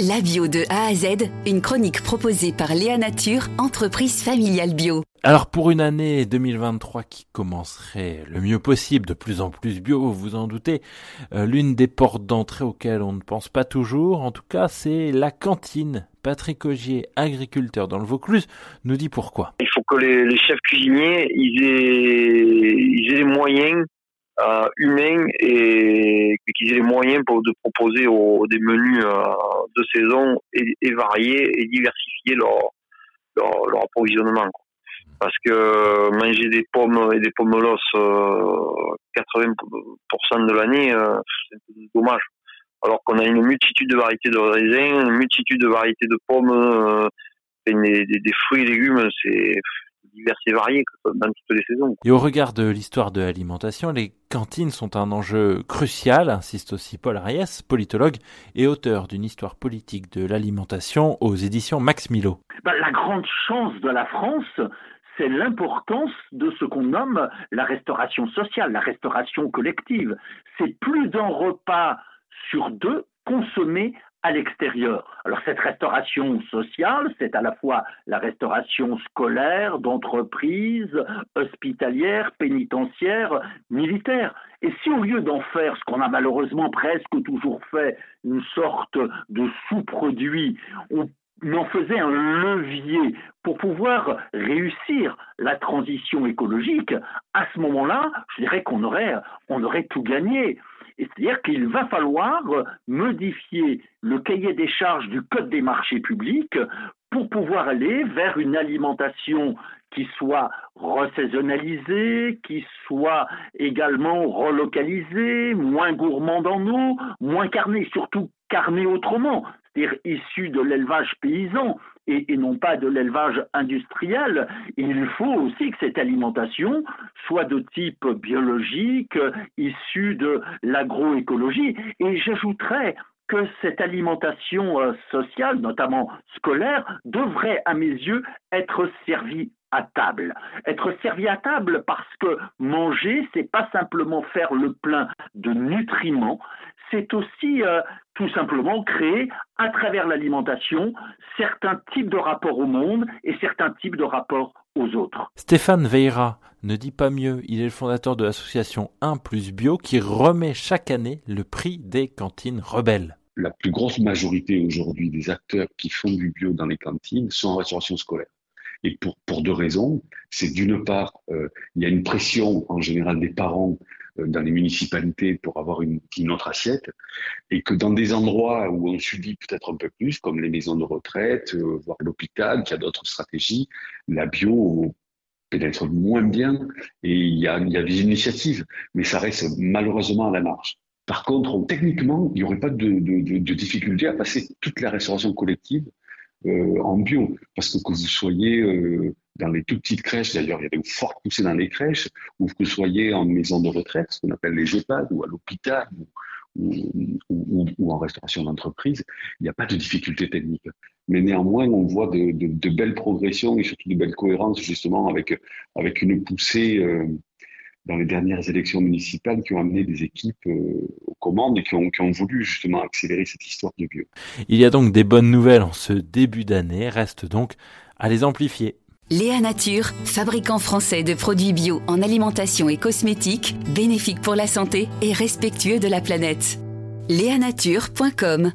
La bio de A à Z, une chronique proposée par Léa Nature, entreprise familiale bio. Alors pour une année 2023 qui commencerait le mieux possible, de plus en plus bio, vous vous en doutez, euh, l'une des portes d'entrée auxquelles on ne pense pas toujours, en tout cas, c'est la cantine. Patrick Augier, agriculteur dans le Vaucluse, nous dit pourquoi. Il faut que les, chefs cuisiniers ils aient, ils aient les moyens euh, humains et qu'ils aient les moyens pour, de proposer des menus euh, de saison et, variés et diversifier leur, leur, approvisionnement. Parce que manger des pommes et des pommes 80% euh, de l'année, c'est dommage. Alors qu'on a une multitude de variétés de raisins, une multitude de variétés de pommes, des, des, fruits et légumes, c'est divers et variés dans toutes les saisons. Et au regard de l'histoire de l'alimentation, les cantines sont un enjeu crucial, insiste aussi Paul Ariès, politologue et auteur d'une histoire politique de l'alimentation aux éditions Max Milo. La grande chance de la France, c'est l'importance de ce qu'on nomme la restauration sociale, la restauration collective. C'est plus d'un repas sur deux consommé à l'extérieur. Alors cette restauration sociale, c'est à la fois la restauration scolaire, d'entreprise, hospitalière, pénitentiaire, militaire. Et si au lieu d'en faire ce qu'on a malheureusement presque toujours fait, une sorte de sous-produit, on en faisait un levier pour pouvoir réussir la transition écologique, à ce moment-là, je dirais qu'on aurait, on aurait tout gagné. C'est-à-dire qu'il va falloir modifier le cahier des charges du Code des marchés publics pour pouvoir aller vers une alimentation qui soit resaisonnalisée, qui soit également relocalisée, moins gourmande en eau, moins carnée, surtout carnée autrement, c'est-à-dire issue de l'élevage paysan et, non pas de l'élevage industriel. Il faut aussi que cette alimentation soit de type biologique, issue de l'agroécologie. Et j'ajouterais que cette alimentation euh, sociale, notamment scolaire, devrait, à mes yeux, être servie à table. Être servi à table parce que manger, c'est pas simplement faire le plein de nutriments, c'est aussi euh, tout simplement créer à travers l'alimentation certains types de rapports au monde et certains types de rapports aux autres. Stéphane Veira ne dit pas mieux, il est le fondateur de l'association 1 plus bio qui remet chaque année le prix des cantines rebelles. La plus grosse majorité aujourd'hui des acteurs qui font du bio dans les cantines sont en restauration scolaire. Et pour, deux raisons. C'est d'une part, euh, il y a une pression en général des parents euh, dans les municipalités pour avoir une, autre assiette, et que dans des endroits où on subit peut-être un peu plus, comme les maisons de retraite, euh, voire l'hôpital, qui a d'autres stratégies, la bio pénètre moins bien, et il y a, des initiatives, mais ça reste malheureusement à la marge. Par contre, techniquement, il n'y aurait pas de, difficulté à passer toute la restauration collective euh, en bio, parce que que vous soyez euh, dans les toutes petites crèches, d'ailleurs il y a une forte poussée dans les crèches, ou que vous soyez en maison de retraite, ce qu'on appelle les EHPAD, ou à l'hôpital, ou, ou, ou, en restauration d'entreprise, il n'y a pas de difficulté technique. Mais néanmoins, on voit de, de, de, belles progressions et surtout de belles cohérences justement avec, avec une poussée euh, dans les dernières élections municipales qui ont amené des équipes euh, aux commandes et qui ont, qui ont, voulu justement accélérer cette histoire de bio. Il y a donc des bonnes nouvelles en ce début d'année, reste donc à les amplifier. Léa Nature, fabricant français de produits bio en alimentation et cosmétiques, bénéfiques pour la santé et respectueux de la planète. Léanature.com